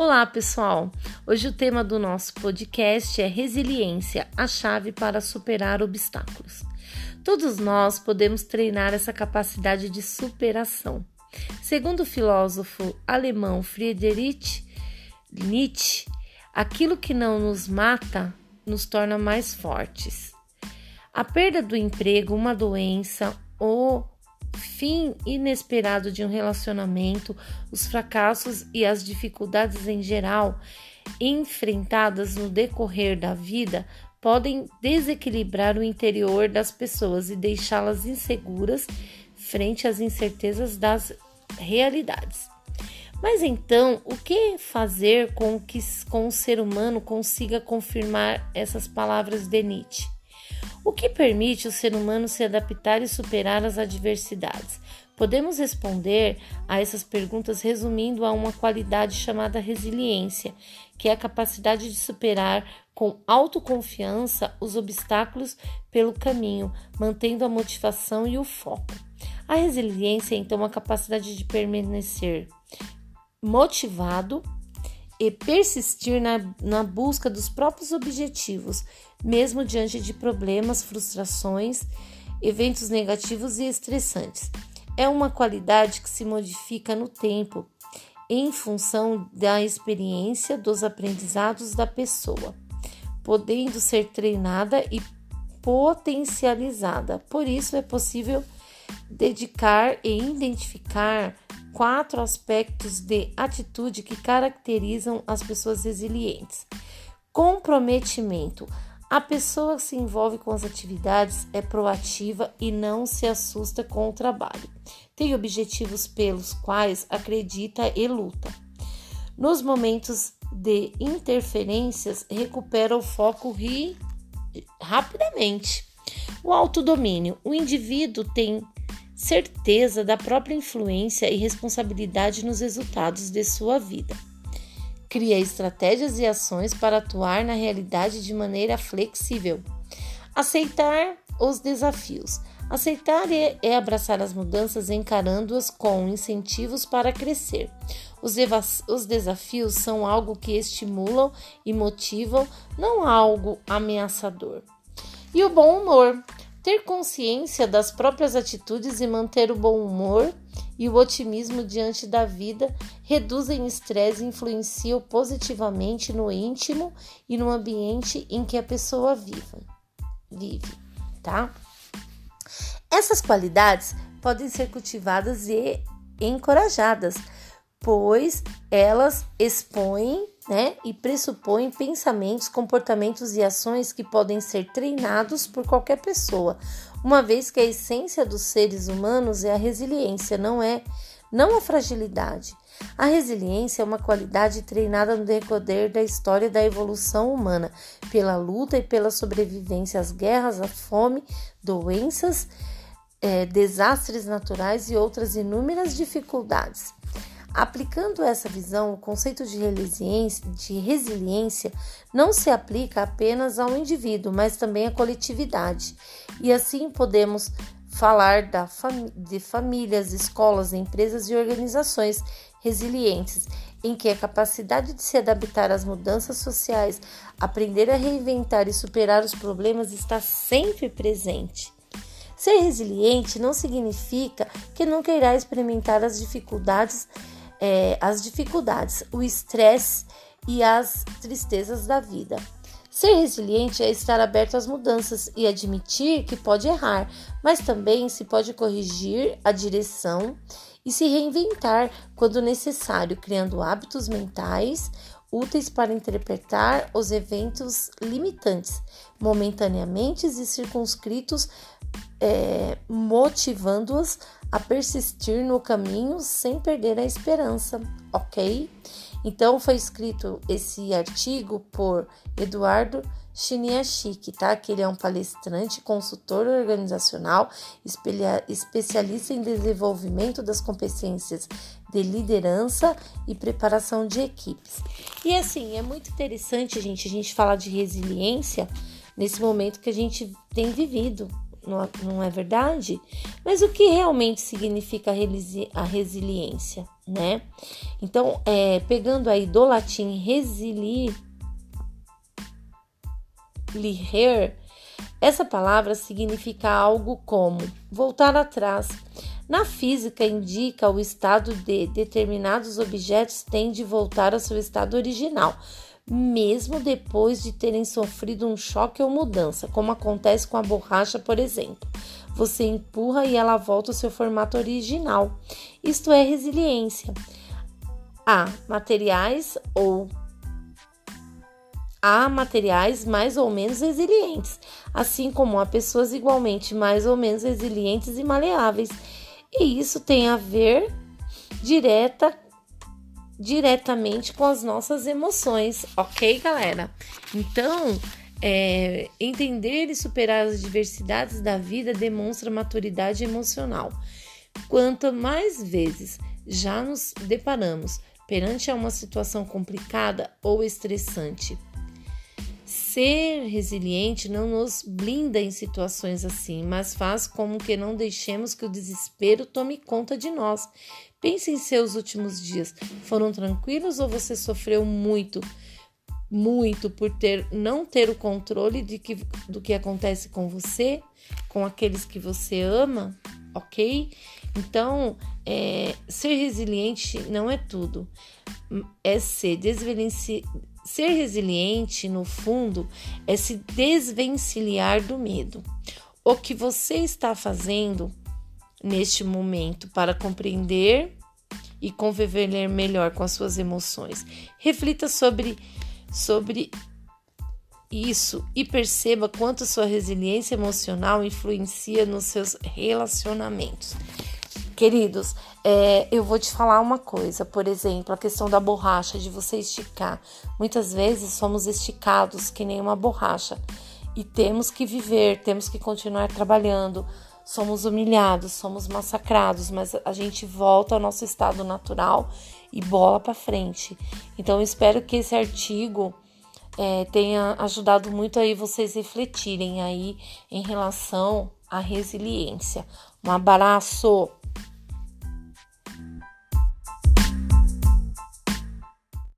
Olá, pessoal! Hoje o tema do nosso podcast é resiliência, a chave para superar obstáculos. Todos nós podemos treinar essa capacidade de superação. Segundo o filósofo alemão Friedrich Nietzsche, aquilo que não nos mata nos torna mais fortes. A perda do emprego, uma doença ou fim inesperado de um relacionamento, os fracassos e as dificuldades em geral enfrentadas no decorrer da vida podem desequilibrar o interior das pessoas e deixá-las inseguras frente às incertezas das realidades. Mas então, o que fazer com que com o ser humano consiga confirmar essas palavras de Nietzsche? O que permite o ser humano se adaptar e superar as adversidades? Podemos responder a essas perguntas resumindo a uma qualidade chamada resiliência, que é a capacidade de superar com autoconfiança os obstáculos pelo caminho, mantendo a motivação e o foco. A resiliência é então a capacidade de permanecer motivado e persistir na, na busca dos próprios objetivos, mesmo diante de problemas, frustrações, eventos negativos e estressantes. É uma qualidade que se modifica no tempo, em função da experiência, dos aprendizados da pessoa, podendo ser treinada e potencializada. Por isso é possível dedicar e identificar quatro aspectos de atitude que caracterizam as pessoas resilientes. Comprometimento. A pessoa que se envolve com as atividades é proativa e não se assusta com o trabalho. Tem objetivos pelos quais acredita e luta. Nos momentos de interferências, recupera o foco ri rapidamente. O autodomínio. O indivíduo tem certeza da própria influência e responsabilidade nos resultados de sua vida. Cria estratégias e ações para atuar na realidade de maneira flexível. Aceitar os desafios. Aceitar é, abraçar as mudanças encarando-as com incentivos para crescer. Os, os desafios são algo que estimulam e motivam, não algo ameaçador. E o bom humor. Ter consciência das próprias atitudes e manter o bom humor e o otimismo diante da vida reduzem estresse e influenciam positivamente no íntimo e no ambiente em que a pessoa vive, vive, tá? Essas qualidades podem ser cultivadas e encorajadas, pois elas expõem né, e pressupõem pensamentos, comportamentos e ações que podem ser treinados por qualquer pessoa, uma vez que a essência dos seres humanos é a resiliência, não é não a fragilidade. A resiliência é uma qualidade treinada no decorrer da história da evolução humana, pela luta e pela sobrevivência às guerras, à fome, doenças, é, desastres naturais e outras inúmeras dificuldades. Aplicando essa visão, o conceito de resiliência, de resiliência não se aplica apenas ao indivíduo, mas também à coletividade. E assim podemos falar da de famílias, escolas, empresas e organizações resilientes, em que a capacidade de se adaptar às mudanças sociais, aprender a reinventar e superar os problemas está sempre presente. Ser resiliente não significa que nunca irá experimentar as dificuldades é, as dificuldades, o estresse e as tristezas da vida. Ser resiliente é estar aberto às mudanças e admitir que pode errar, mas também se pode corrigir a direção e se reinventar quando necessário, criando hábitos mentais úteis para interpretar os eventos limitantes, momentaneamente e circunscritos, é, motivando-os a persistir no caminho sem perder a esperança, ok? Então foi escrito esse artigo por Eduardo Chiniachik, tá? Que ele é um palestrante, consultor organizacional, especialista em desenvolvimento das competências de liderança e preparação de equipes. E assim, é muito interessante, gente, a gente falar de resiliência nesse momento que a gente tem vivido, não é verdade? Mas o que realmente significa a resiliência? né? Então, é, pegando aí do latim resilier, essa palavra significa algo como voltar atrás. Na física, indica o estado de determinados objetos têm de voltar ao seu estado original, mesmo depois de terem sofrido um choque ou mudança, como acontece com a borracha, por exemplo. Você empurra e ela volta ao seu formato original. Isto é resiliência. Há materiais ou há materiais mais ou menos resilientes, assim como há pessoas igualmente mais ou menos resilientes e maleáveis. E isso tem a ver direta diretamente com as nossas emoções, ok, galera? Então, é, entender e superar as diversidades da vida demonstra maturidade emocional. Quanto mais vezes já nos deparamos perante uma situação complicada ou estressante, ser resiliente não nos blinda em situações assim, mas faz como que não deixemos que o desespero tome conta de nós. Pense em seus últimos dias. Foram tranquilos ou você sofreu muito? muito por ter não ter o controle de que, do que acontece com você, com aqueles que você ama, ok? Então, é, ser resiliente não é tudo, é ser. Ser resiliente, no fundo, é se desvencilhar do medo. O que você está fazendo neste momento para compreender e conviver melhor com as suas emoções? Reflita sobre sobre isso e perceba quanto sua resiliência emocional influencia nos seus relacionamentos. Queridos, é, eu vou te falar uma coisa, por exemplo, a questão da borracha, de você esticar. Muitas vezes somos esticados que nem uma borracha e temos que viver, temos que continuar trabalhando. Somos humilhados, somos massacrados, mas a gente volta ao nosso estado natural e bola para frente. Então, espero que esse artigo é, tenha ajudado muito aí vocês refletirem aí em relação à resiliência. Um abraço!